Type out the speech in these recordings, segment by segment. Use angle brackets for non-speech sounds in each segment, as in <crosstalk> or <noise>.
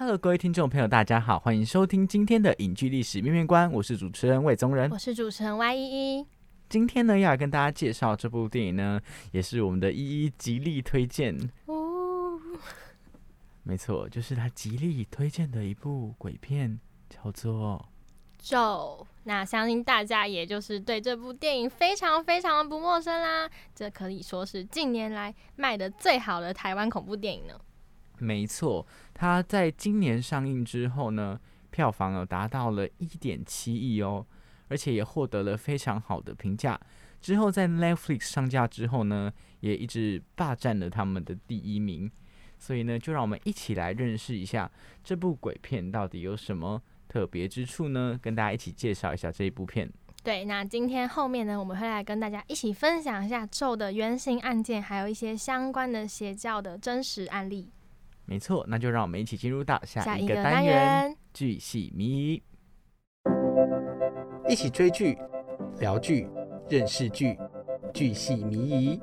Hello，各位听众朋友，大家好，欢迎收听今天的影剧历史面面观，我是主持人魏宗仁，我是主持人 Y 依依。今天呢，要来跟大家介绍这部电影呢，也是我们的依依极力推荐哦。没错，就是他极力推荐的一部鬼片，叫做《咒》。那相信大家也就是对这部电影非常非常的不陌生啦。这可以说是近年来卖的最好的台湾恐怖电影呢。没错，它在今年上映之后呢，票房有达到了一点七亿哦，而且也获得了非常好的评价。之后在 Netflix 上架之后呢，也一直霸占了他们的第一名。所以呢，就让我们一起来认识一下这部鬼片到底有什么特别之处呢？跟大家一起介绍一下这一部片。对，那今天后面呢，我们会来跟大家一起分享一下咒的原型案件，还有一些相关的邪教的真实案例。没错，那就让我们一起进入到下一个单元——剧系迷，一起追剧、聊剧、认识剧，剧系迷疑。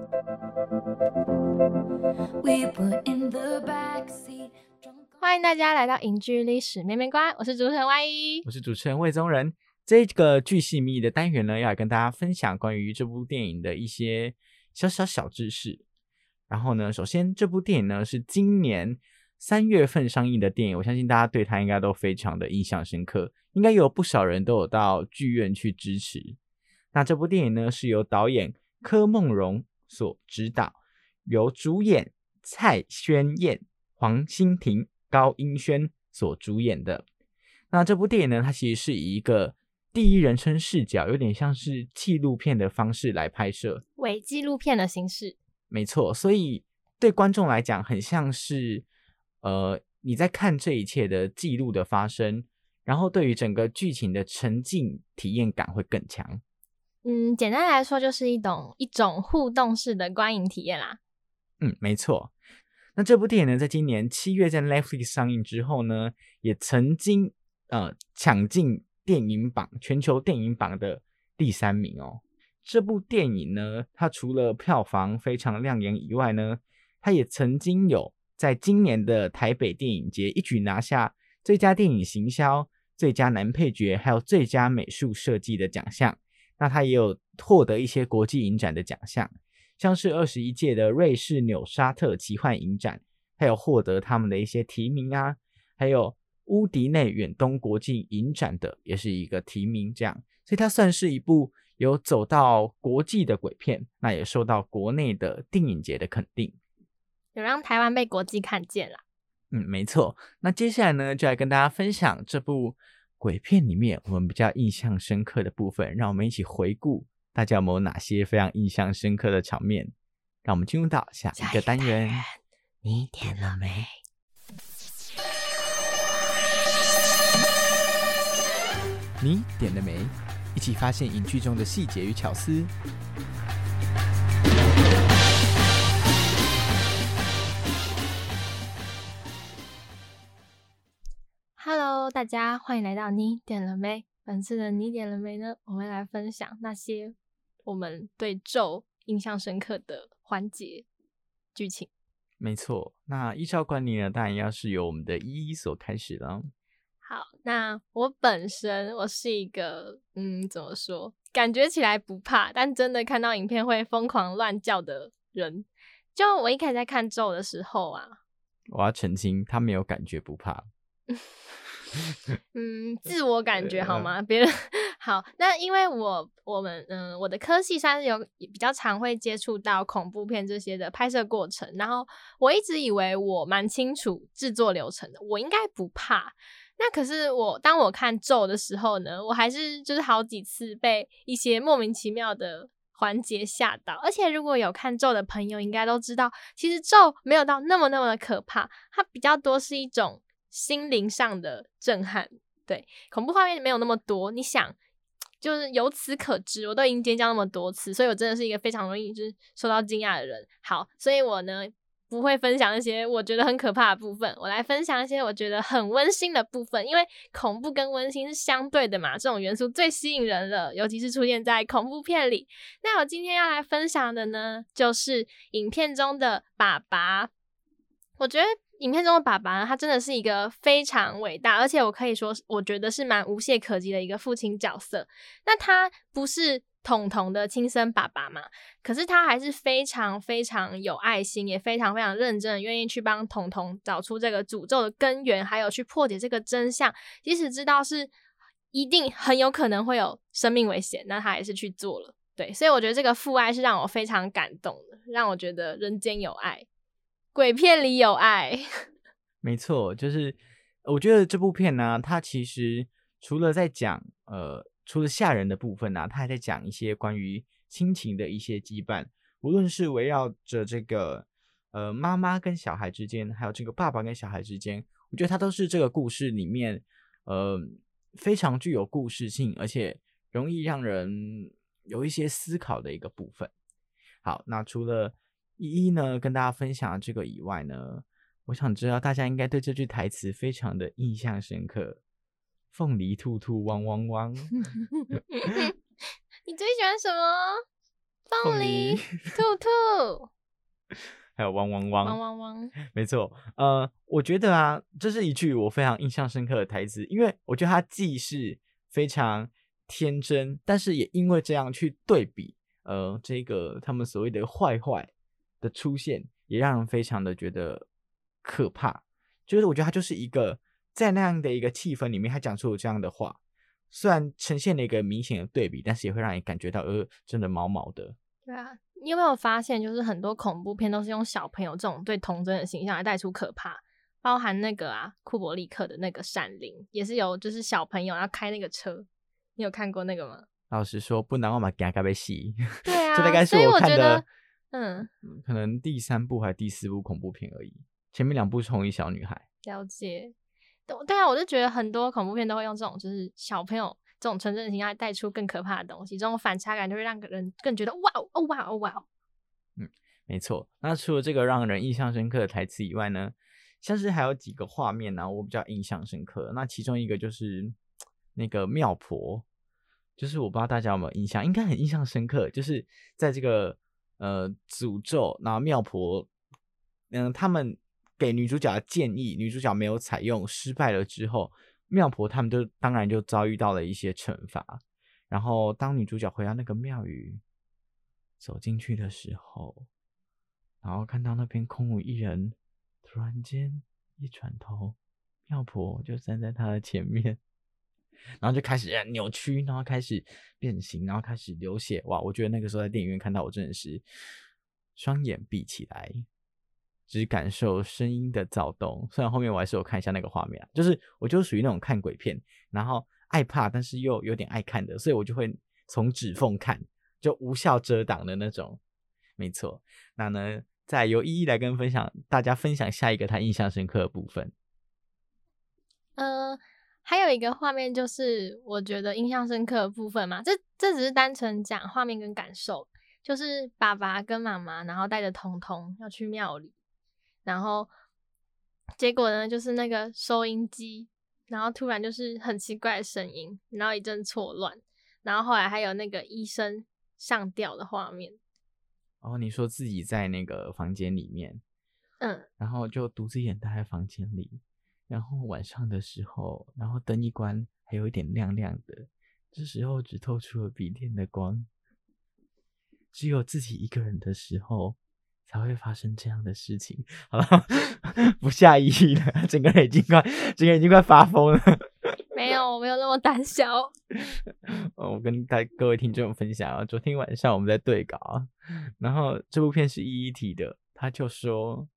欢迎大家来到影剧历史面面观，我是主持人 Y 一，我是主持人魏宗仁。这个剧系迷的单元呢，要来跟大家分享关于这部电影的一些小小小知识。然后呢，首先这部电影呢是今年。三月份上映的电影，我相信大家对它应该都非常的印象深刻，应该有不少人都有到剧院去支持。那这部电影呢，是由导演柯梦荣所指导，由主演蔡宣燕、黄欣婷、高英轩所主演的。那这部电影呢，它其实是以一个第一人称视角，有点像是纪录片的方式来拍摄，伪纪录片的形式。没错，所以对观众来讲，很像是。呃，你在看这一切的记录的发生，然后对于整个剧情的沉浸体验感会更强。嗯，简单来说就是一种一种互动式的观影体验啦。嗯，没错。那这部电影呢，在今年七月在 Netflix 上映之后呢，也曾经呃抢进电影榜全球电影榜的第三名哦。这部电影呢，它除了票房非常亮眼以外呢，它也曾经有。在今年的台北电影节一举拿下最佳电影行销、最佳男配角，还有最佳美术设计的奖项。那他也有获得一些国际影展的奖项，像是二十一届的瑞士纽沙特奇幻影展，还有获得他们的一些提名啊，还有乌迪内远东国际影展的也是一个提名，这样，所以它算是一部有走到国际的鬼片，那也受到国内的电影节的肯定。有让台湾被国际看见了。嗯，没错。那接下来呢，就来跟大家分享这部鬼片里面我们比较印象深刻的部分。让我们一起回顾，大家有没有哪些非常印象深刻的场面？让我们进入到下一个单元。你点了没？你点了没？一起发现影剧中的细节与巧思。大家欢迎来到你点了没？本次的你点了没呢？我们来分享那些我们对咒印象深刻的环节剧情。没错，那依照惯例呢，当然要是由我们的一一所开始了。好，那我本身我是一个嗯，怎么说？感觉起来不怕，但真的看到影片会疯狂乱叫的人。就我一开始在看咒的时候啊，我要澄清，他没有感觉不怕。<laughs> <laughs> 嗯，自我感觉好吗？别人好，那因为我我们嗯，我的科系算是有比较常会接触到恐怖片这些的拍摄过程，然后我一直以为我蛮清楚制作流程的，我应该不怕。那可是我当我看咒的时候呢，我还是就是好几次被一些莫名其妙的环节吓到。而且如果有看咒的朋友，应该都知道，其实咒没有到那么那么的可怕，它比较多是一种心灵上的震撼。对，恐怖画面没有那么多。你想，就是由此可知，我都已经尖叫那么多次，所以我真的是一个非常容易就受到惊讶的人。好，所以我呢。不会分享一些我觉得很可怕的部分，我来分享一些我觉得很温馨的部分。因为恐怖跟温馨是相对的嘛，这种元素最吸引人了，尤其是出现在恐怖片里。那我今天要来分享的呢，就是影片中的爸爸。我觉得影片中的爸爸，他真的是一个非常伟大，而且我可以说，我觉得是蛮无懈可击的一个父亲角色。那他不是。彤彤的亲生爸爸嘛，可是他还是非常非常有爱心，也非常非常认真，愿意去帮彤彤找出这个诅咒的根源，还有去破解这个真相。即使知道是一定很有可能会有生命危险，那他还是去做了。对，所以我觉得这个父爱是让我非常感动的，让我觉得人间有爱，鬼片里有爱。<laughs> 没错，就是我觉得这部片呢，它其实除了在讲呃。除了吓人的部分呢，它还在讲一些关于亲情的一些羁绊，无论是围绕着这个呃妈妈跟小孩之间，还有这个爸爸跟小孩之间，我觉得它都是这个故事里面呃非常具有故事性，而且容易让人有一些思考的一个部分。好，那除了一一呢跟大家分享这个以外呢，我想知道大家应该对这句台词非常的印象深刻。凤梨兔兔汪汪汪！<laughs> 你最喜欢什么？凤梨兔兔，<laughs> 还有汪汪汪汪汪汪！<laughs> 没错，呃，我觉得啊，这是一句我非常印象深刻的台词，因为我觉得它既是非常天真，但是也因为这样去对比，呃，这个他们所谓的坏坏的出现，也让人非常的觉得可怕。就是我觉得他就是一个。在那样的一个气氛里面，他讲出了这样的话，虽然呈现了一个明显的对比，但是也会让你感觉到，呃，真的毛毛的。对啊，你有没有发现，就是很多恐怖片都是用小朋友这种对童真的形象来带出可怕，包含那个啊，库伯利克的那个《闪灵》，也是有就是小朋友要开那个车，你有看过那个吗？老实说，不难，我把给他被洗。对啊，<laughs> 这大概是我看的，嗯，可能第三部还是第四部恐怖片而已，前面两部是同一小女孩。了解。对啊，我就觉得很多恐怖片都会用这种，就是小朋友这种纯真的形象带出更可怕的东西，这种反差感就会让人更觉得哇哦哇哦哇哦。嗯，没错。那除了这个让人印象深刻的台词以外呢，像是还有几个画面呢，我比较印象深刻。那其中一个就是那个庙婆，就是我不知道大家有没有印象，应该很印象深刻，就是在这个呃诅咒，然后庙婆，嗯，他们。给女主角的建议，女主角没有采用，失败了之后，庙婆他们就当然就遭遇到了一些惩罚。然后当女主角回到那个庙宇，走进去的时候，然后看到那边空无一人，突然间一转头，庙婆就站在她的前面，然后就开始扭曲，然后开始变形，然后开始流血。哇！我觉得那个时候在电影院看到，我真的是双眼闭起来。只感受声音的躁动，虽然后面我还是有看一下那个画面，就是我就属于那种看鬼片，然后爱怕，但是又有点爱看的，所以我就会从指缝看，就无效遮挡的那种。没错，那呢，再由一一来跟分享，大家分享下一个他印象深刻的部分。呃，还有一个画面就是我觉得印象深刻的部分嘛，这这只是单纯讲画面跟感受，就是爸爸跟妈妈，然后带着彤彤要去庙里。然后结果呢，就是那个收音机，然后突然就是很奇怪的声音，然后一阵错乱，然后后来还有那个医生上吊的画面。哦，你说自己在那个房间里面，嗯，然后就独自一人待在房间里，然后晚上的时候，然后灯一关，还有一点亮亮的，这时候只透出了笔电的光，只有自己一个人的时候。才会发生这样的事情。好了，<laughs> 不下意义了，整个人已经快，整个人已经快发疯了。<laughs> 没有，我没有那么胆小。<laughs> 呃我跟大各位听众分享啊，昨天晚上我们在对稿啊，然后这部片是一一提的，他就说：“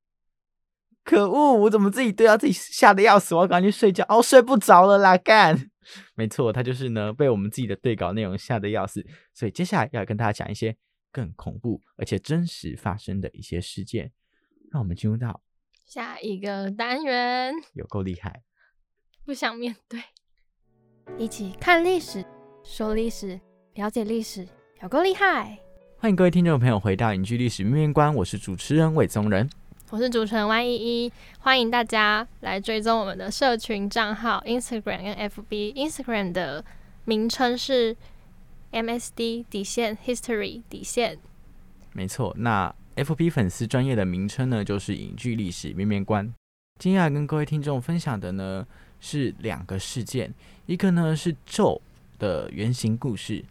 可恶，我怎么自己对到自己吓得要死，我要赶紧去睡觉，哦，睡不着了啦，干！”没错，他就是呢被我们自己的对稿内容吓得要死，所以接下来要跟大家讲一些更恐怖而且真实发生的一些事件，让我们进入到下一个单元，有够厉害。不想面对，一起看历史，说历史，了解历史，有够厉害！欢迎各位听众朋友回到《影剧历史面面观》，我是主持人魏宗仁。我是主持人 Y 一一，欢迎大家来追踪我们的社群账号 Instagram 跟 FB。Instagram 的名称是 MSD 底线 History 底线。没错，那 FB 粉丝专业的名称呢，就是影剧历史面面观。今天要跟各位听众分享的呢是两个事件，一个呢是咒的原型故事，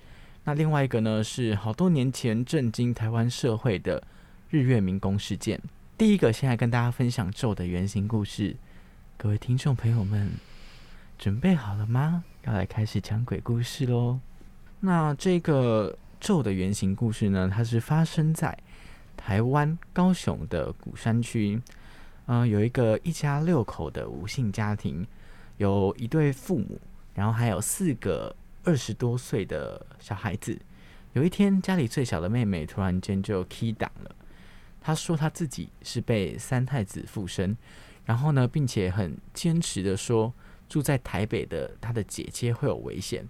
那另外一个呢是好多年前震惊台湾社会的日月民工事件。第一个，先来跟大家分享咒的原型故事。各位听众朋友们，准备好了吗？要来开始讲鬼故事喽。那这个咒的原型故事呢，它是发生在台湾高雄的古山区。嗯、有一个一家六口的无姓家庭，有一对父母，然后还有四个二十多岁的小孩子。有一天，家里最小的妹妹突然间就 key 档了。他说他自己是被三太子附身，然后呢，并且很坚持的说住在台北的他的姐姐会有危险。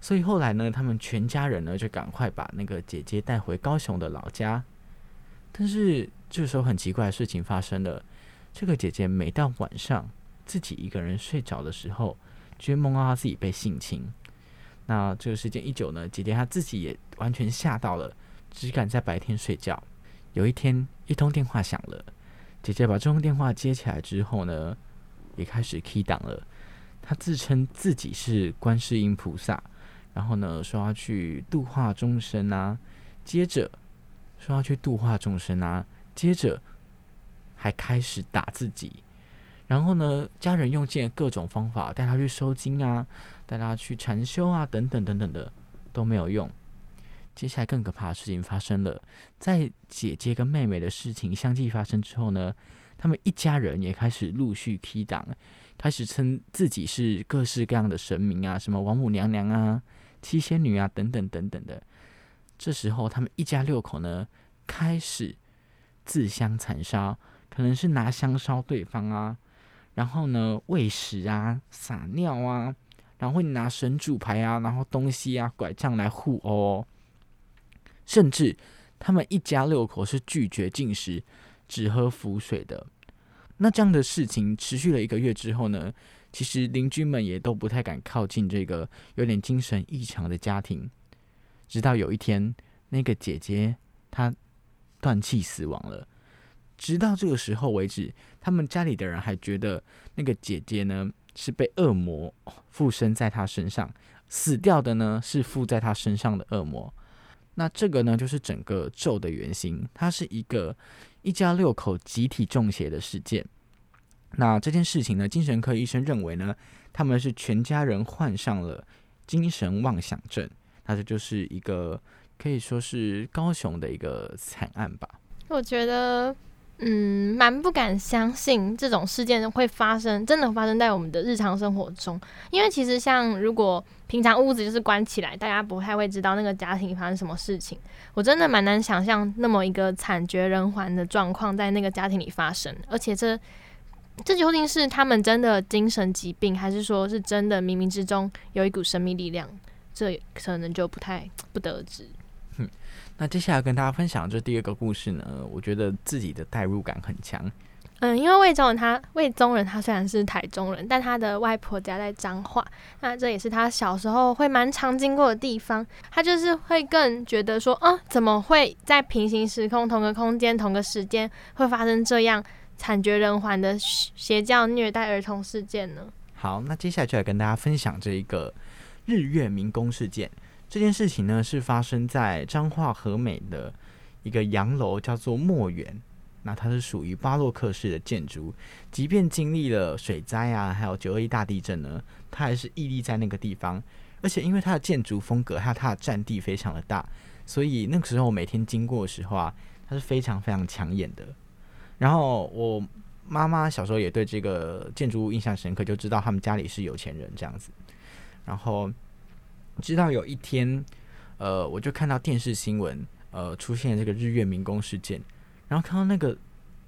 所以后来呢，他们全家人呢就赶快把那个姐姐带回高雄的老家。但是这时候很奇怪的事情发生了，这个姐姐每到晚上自己一个人睡着的时候，就会梦到她自己被性侵。那这个时间一久呢，姐姐她自己也完全吓到了，只敢在白天睡觉。有一天，一通电话响了，姐姐把这通电话接起来之后呢，也开始 key 档了。她自称自己是观世音菩萨，然后呢说要去度化众生啊，接着说要去度化众生啊，接着还开始打自己。然后呢，家人用尽各种方法带她去收经啊，带她去禅修啊，等等等等的都没有用。接下来更可怕的事情发生了，在姐姐跟妹妹的事情相继发生之后呢，他们一家人也开始陆续 key 档，开始称自己是各式各样的神明啊，什么王母娘娘啊、七仙女啊等等等等的。这时候，他们一家六口呢，开始自相残杀，可能是拿香烧对方啊，然后呢喂食啊、撒尿啊，然后会拿神主牌啊，然后东西啊、拐杖来互殴。甚至他们一家六口是拒绝进食，只喝浮水的。那这样的事情持续了一个月之后呢，其实邻居们也都不太敢靠近这个有点精神异常的家庭。直到有一天，那个姐姐她断气死亡了。直到这个时候为止，他们家里的人还觉得那个姐姐呢是被恶魔附身在她身上，死掉的呢是附在她身上的恶魔。那这个呢，就是整个咒的原型，它是一个一家六口集体中邪的事件。那这件事情呢，精神科医生认为呢，他们是全家人患上了精神妄想症。那这就是一个可以说是高雄的一个惨案吧。我觉得，嗯，蛮不敢相信这种事件会发生，真的发生在我们的日常生活中。因为其实像如果平常屋子就是关起来，大家不太会知道那个家庭发生什么事情。我真的蛮难想象那么一个惨绝人寰的状况在那个家庭里发生，而且这这究竟是他们真的精神疾病，还是说是真的冥冥之中有一股神秘力量？这可能就不太不得而知。那接下来跟大家分享这第二个故事呢，我觉得自己的代入感很强。嗯，因为魏宗仁他魏宗仁他虽然是台中人，但他的外婆家在彰化，那这也是他小时候会蛮常经过的地方。他就是会更觉得说，啊，怎么会在平行时空、同个空间、同个时间会发生这样惨绝人寰的邪教虐待儿童事件呢？好，那接下来就来跟大家分享这一个日月民工事件。这件事情呢，是发生在彰化和美的一个洋楼叫做墨园，那它是属于巴洛克式的建筑，即便经历了水灾啊，还有九二一大地震呢，它还是屹立在那个地方。而且因为它的建筑风格还有它的占地非常的大，所以那个时候我每天经过的时候啊，它是非常非常抢眼的。然后我妈妈小时候也对这个建筑物印象深刻，就知道他们家里是有钱人这样子。然后直到有一天，呃，我就看到电视新闻，呃，出现这个日月民工事件，然后看到那个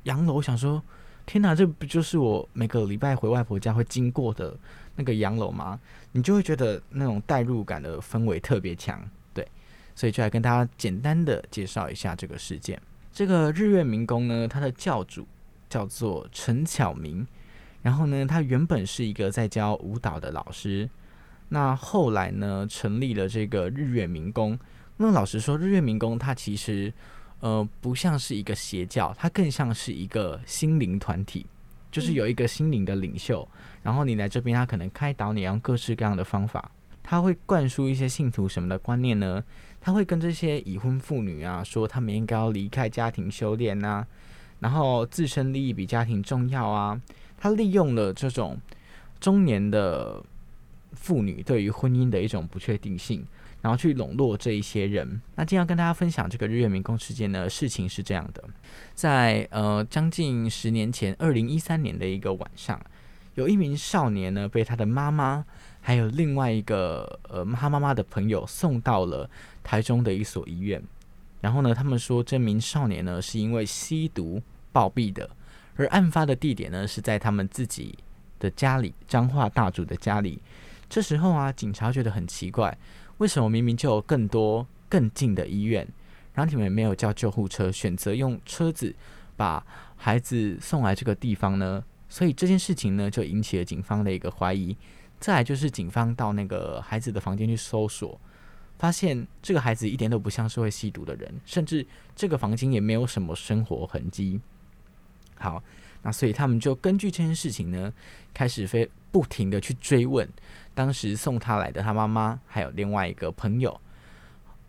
洋楼，想说：天哪，这不就是我每个礼拜回外婆家会经过的那个洋楼吗？你就会觉得那种代入感的氛围特别强，对，所以就来跟大家简单的介绍一下这个事件。这个日月民工呢，他的教主叫做陈巧明，然后呢，他原本是一个在教舞蹈的老师。那后来呢，成立了这个日月民工。那老实说，日月民工它其实呃不像是一个邪教，它更像是一个心灵团体，就是有一个心灵的领袖。然后你来这边，他可能开导你，用各式各样的方法，他会灌输一些信徒什么的观念呢？他会跟这些已婚妇女啊说，他们应该要离开家庭修炼呐，然后自身利益比家庭重要啊。他利用了这种中年的。妇女对于婚姻的一种不确定性，然后去笼络这一些人。那今天要跟大家分享这个日月民工事件呢，事情是这样的：在呃将近十年前，二零一三年的一个晚上，有一名少年呢被他的妈妈还有另外一个呃他妈妈的朋友送到了台中的一所医院。然后呢，他们说这名少年呢是因为吸毒暴毙的，而案发的地点呢是在他们自己的家里，彰化大主的家里。这时候啊，警察觉得很奇怪，为什么明明就有更多更近的医院，然后你们没有叫救护车，选择用车子把孩子送来这个地方呢？所以这件事情呢，就引起了警方的一个怀疑。再来就是警方到那个孩子的房间去搜索，发现这个孩子一点都不像是会吸毒的人，甚至这个房间也没有什么生活痕迹。好，那所以他们就根据这件事情呢，开始非不停的去追问。当时送他来的他妈妈还有另外一个朋友，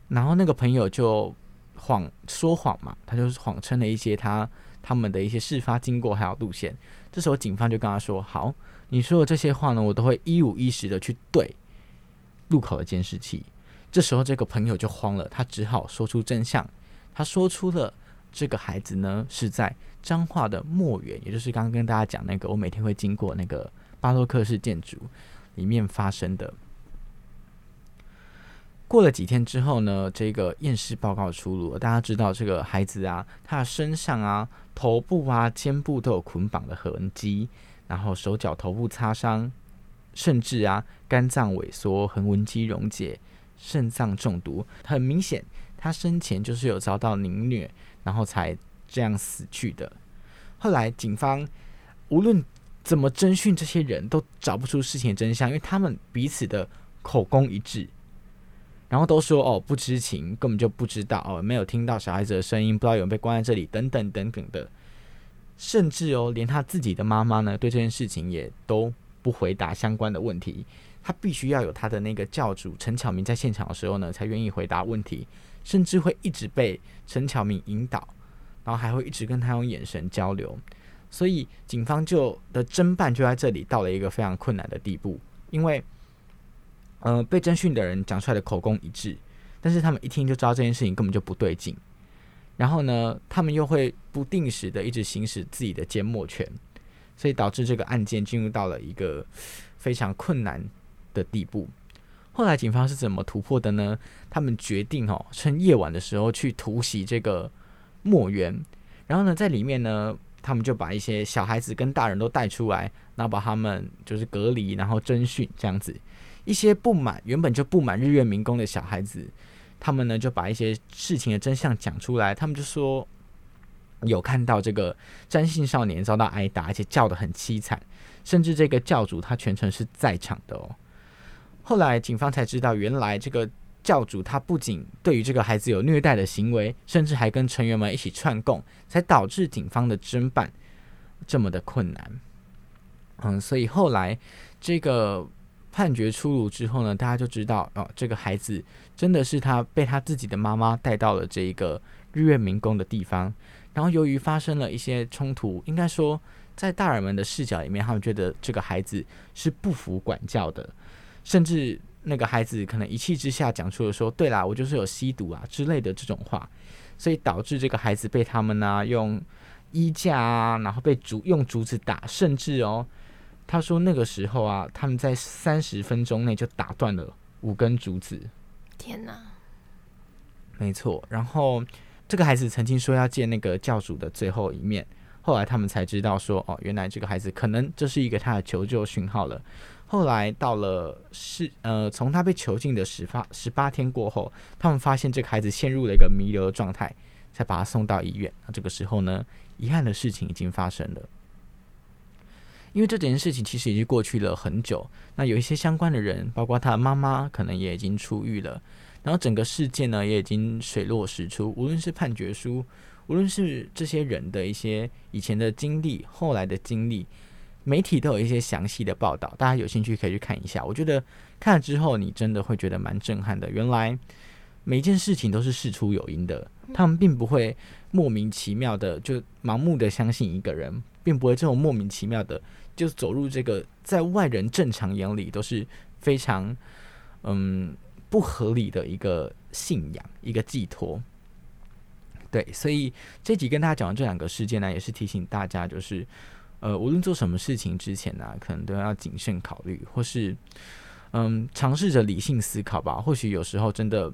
然后那个朋友就谎说谎嘛，他就是谎称了一些他他们的一些事发经过还有路线。这时候警方就跟他说：“好，你说的这些话呢，我都会一五一十的去对路口的监视器。”这时候这个朋友就慌了，他只好说出真相。他说出了这个孩子呢是在彰化的墨园，也就是刚刚跟大家讲那个我每天会经过那个巴洛克式建筑。里面发生的。过了几天之后呢，这个验尸报告出炉了。大家知道，这个孩子啊，他的身上啊、头部啊、肩部都有捆绑的痕迹，然后手脚、头部擦伤，甚至啊，肝脏萎缩、横纹肌溶解、肾脏中毒，很明显，他生前就是有遭到凌虐，然后才这样死去的。后来警方无论。怎么侦讯这些人都找不出事情的真相，因为他们彼此的口供一致，然后都说哦不知情，根本就不知道哦，没有听到小孩子的声音，不知道有人被关在这里，等等等等的，甚至哦连他自己的妈妈呢，对这件事情也都不回答相关的问题，他必须要有他的那个教主陈巧明在现场的时候呢，才愿意回答问题，甚至会一直被陈巧明引导，然后还会一直跟他用眼神交流。所以警方就的侦办就在这里到了一个非常困难的地步，因为，呃，被侦讯的人讲出来的口供一致，但是他们一听就知道这件事情根本就不对劲，然后呢，他们又会不定时的一直行使自己的缄默权，所以导致这个案件进入到了一个非常困难的地步。后来警方是怎么突破的呢？他们决定哦，趁夜晚的时候去突袭这个墨园，然后呢，在里面呢。他们就把一些小孩子跟大人都带出来，然后把他们就是隔离，然后征讯这样子。一些不满原本就不满日月民工的小孩子，他们呢就把一些事情的真相讲出来。他们就说有看到这个詹姓少年遭到挨打，而且叫得很凄惨，甚至这个教主他全程是在场的哦。后来警方才知道，原来这个。教主他不仅对于这个孩子有虐待的行为，甚至还跟成员们一起串供，才导致警方的侦办这么的困难。嗯，所以后来这个判决出炉之后呢，大家就知道哦，这个孩子真的是他被他自己的妈妈带到了这一个日月明宫的地方。然后由于发生了一些冲突，应该说在大人们的视角里面，他们觉得这个孩子是不服管教的，甚至那个孩子可能一气之下讲出了说：“对啦，我就是有吸毒啊之类的这种话。”所以导致这个孩子被他们呢用衣架啊，然后被竹用竹子打，甚至哦，他说那个时候啊，他们在三十分钟内就打断了五根竹子。天哪！没错，然后这个孩子曾经说要见那个教主的最后一面，后来他们才知道说，哦，原来这个孩子可能这是一个他的求救讯号了。后来到了是呃，从他被囚禁的十八十八天过后，他们发现这个孩子陷入了一个弥留的状态，才把他送到医院。那这个时候呢，遗憾的事情已经发生了，因为这件事情其实已经过去了很久。那有一些相关的人，包括他的妈妈，可能也已经出狱了。然后整个事件呢，也已经水落石出。无论是判决书，无论是这些人的一些以前的经历、后来的经历，媒体都有一些详细的报道。大家有兴趣可以去看一下。我觉得看了之后，你真的会觉得蛮震撼的。原来每一件事情都是事出有因的，他们并不会莫名其妙的就盲目的相信一个人，并不会这种莫名其妙的就走入这个在外人正常眼里都是非常嗯。不合理的一个信仰，一个寄托。对，所以这集跟大家讲的这两个事件呢，也是提醒大家，就是呃，无论做什么事情之前呢，可能都要谨慎考虑，或是嗯，尝试着理性思考吧。或许有时候真的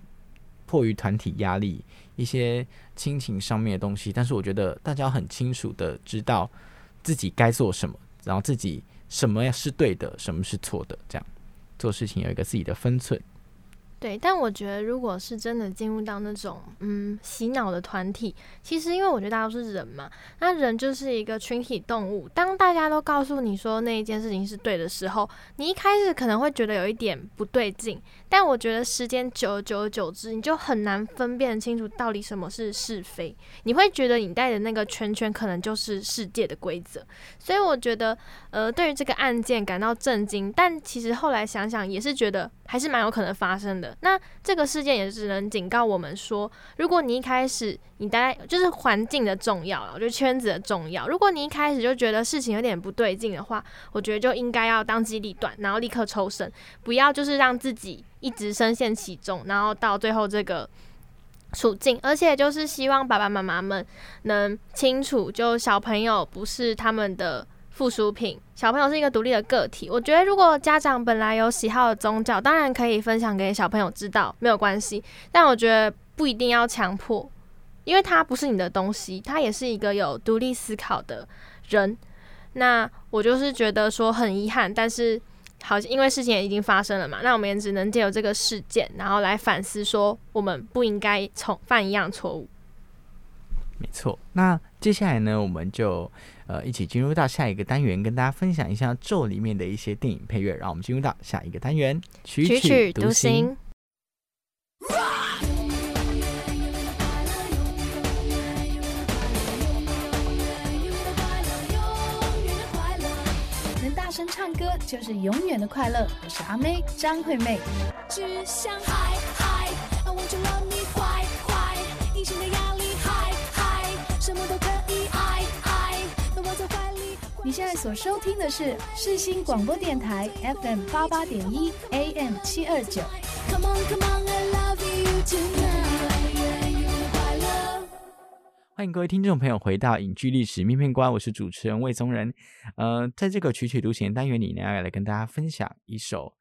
迫于团体压力，一些亲情上面的东西，但是我觉得大家很清楚的知道自己该做什么，然后自己什么是对的，什么是错的，这样做事情有一个自己的分寸。对，但我觉得，如果是真的进入到那种嗯洗脑的团体，其实因为我觉得大家都是人嘛，那人就是一个群体动物。当大家都告诉你说那一件事情是对的时候，你一开始可能会觉得有一点不对劲，但我觉得时间久而久而久之，你就很难分辨清楚到底什么是是非。你会觉得你带的那个圈圈可能就是世界的规则。所以我觉得，呃，对于这个案件感到震惊，但其实后来想想也是觉得还是蛮有可能发生的。那这个事件也只能警告我们说，如果你一开始你待就是环境的重要，我觉得圈子的重要。如果你一开始就觉得事情有点不对劲的话，我觉得就应该要当机立断，然后立刻抽身，不要就是让自己一直深陷其中，然后到最后这个处境。而且就是希望爸爸妈妈们能清楚，就小朋友不是他们的。附属品，小朋友是一个独立的个体。我觉得，如果家长本来有喜好的宗教，当然可以分享给小朋友知道，没有关系。但我觉得不一定要强迫，因为他不是你的东西，他也是一个有独立思考的人。那我就是觉得说很遗憾，但是好，因为事情也已经发生了嘛，那我们也只能借由这个事件，然后来反思说，我们不应该重犯一样错误。没错，那接下来呢，我们就呃一起进入到下一个单元，跟大家分享一下《咒》里面的一些电影配乐。让我们进入到下一个单元，曲曲独行。能大声唱歌就是永远的快乐。我是阿妹张惠妹。你现在所收听的是世新广播电台 FM 八八点一 AM 七二九。欢迎各位听众朋友回到影剧历史面面观，我是主持人魏宗仁。呃，在这个曲曲独行单元里呢，要来跟大家分享一首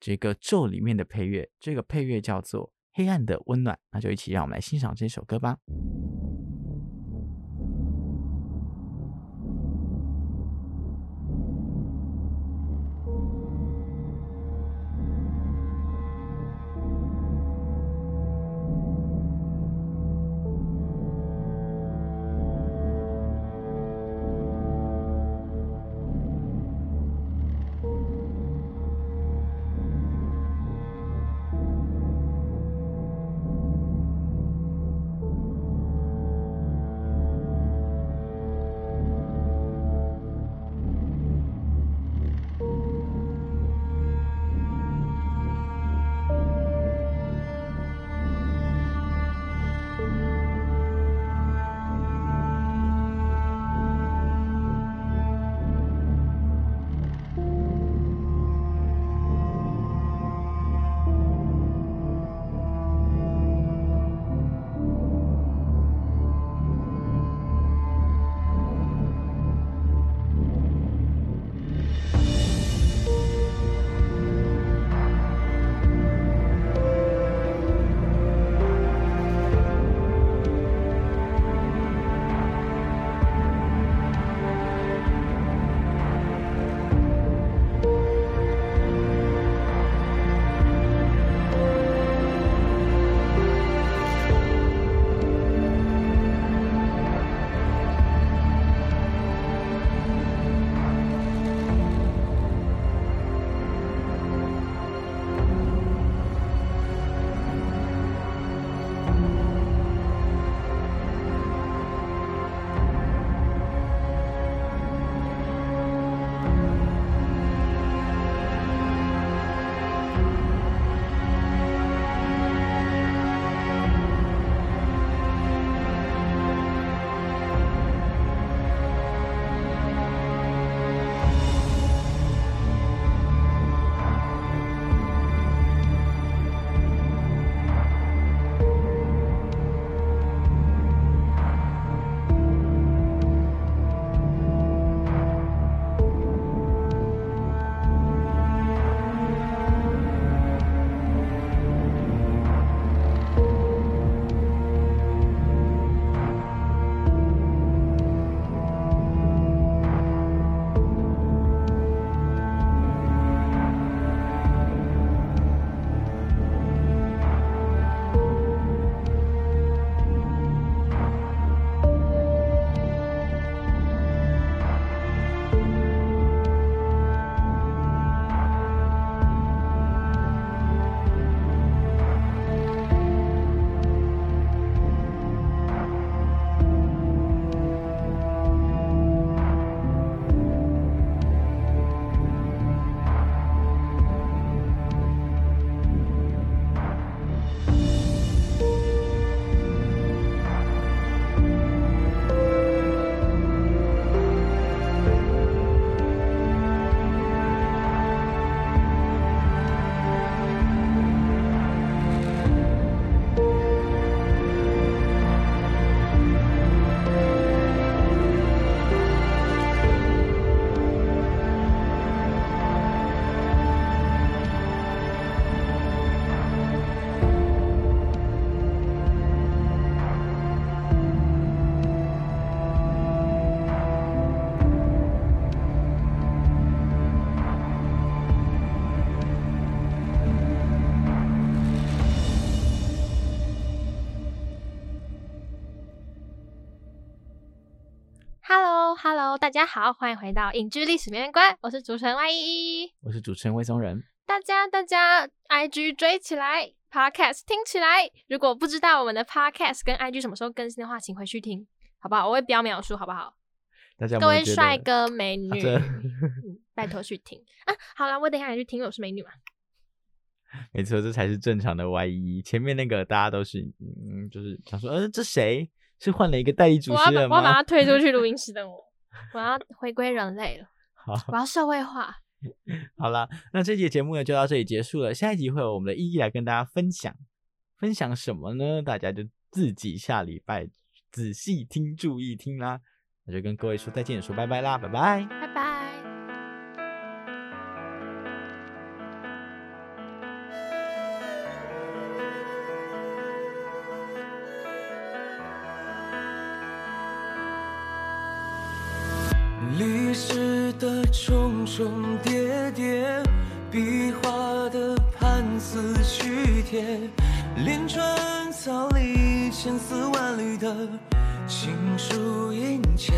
这个咒里面的配乐，这个配乐叫做《黑暗的温暖》，那就一起让我们来欣赏这首歌吧。大家好，欢迎回到影剧历史面观，我是主持人 Y 依依。我是主持人魏松仁。大家大家，IG 追起来，Podcast 听起来。如果不知道我们的 Podcast 跟 IG 什么时候更新的话，请回去听，好不好？我会标描述，好不好？大家有各位帅哥美女，拜托去听啊！好了，我等一下也去听，我是美女嘛。没错，这才是正常的 Y 一。前面那个大家都是嗯，就是想说，呃、这谁是换了一个代理主我要把持人吗？我要把他推出去录音室等我，我要回归人类了，<laughs> 好，我要社会化。<laughs> 好啦，那这期节目呢就到这里结束了。下一集会有我们的依依来跟大家分享，分享什么呢？大家就自己下礼拜仔细听、注意听啦。那就跟各位说再见，说拜拜啦，拜拜。拜拜。重叠叠，壁画的判词虚贴，连春草里千丝万缕的情书殷切。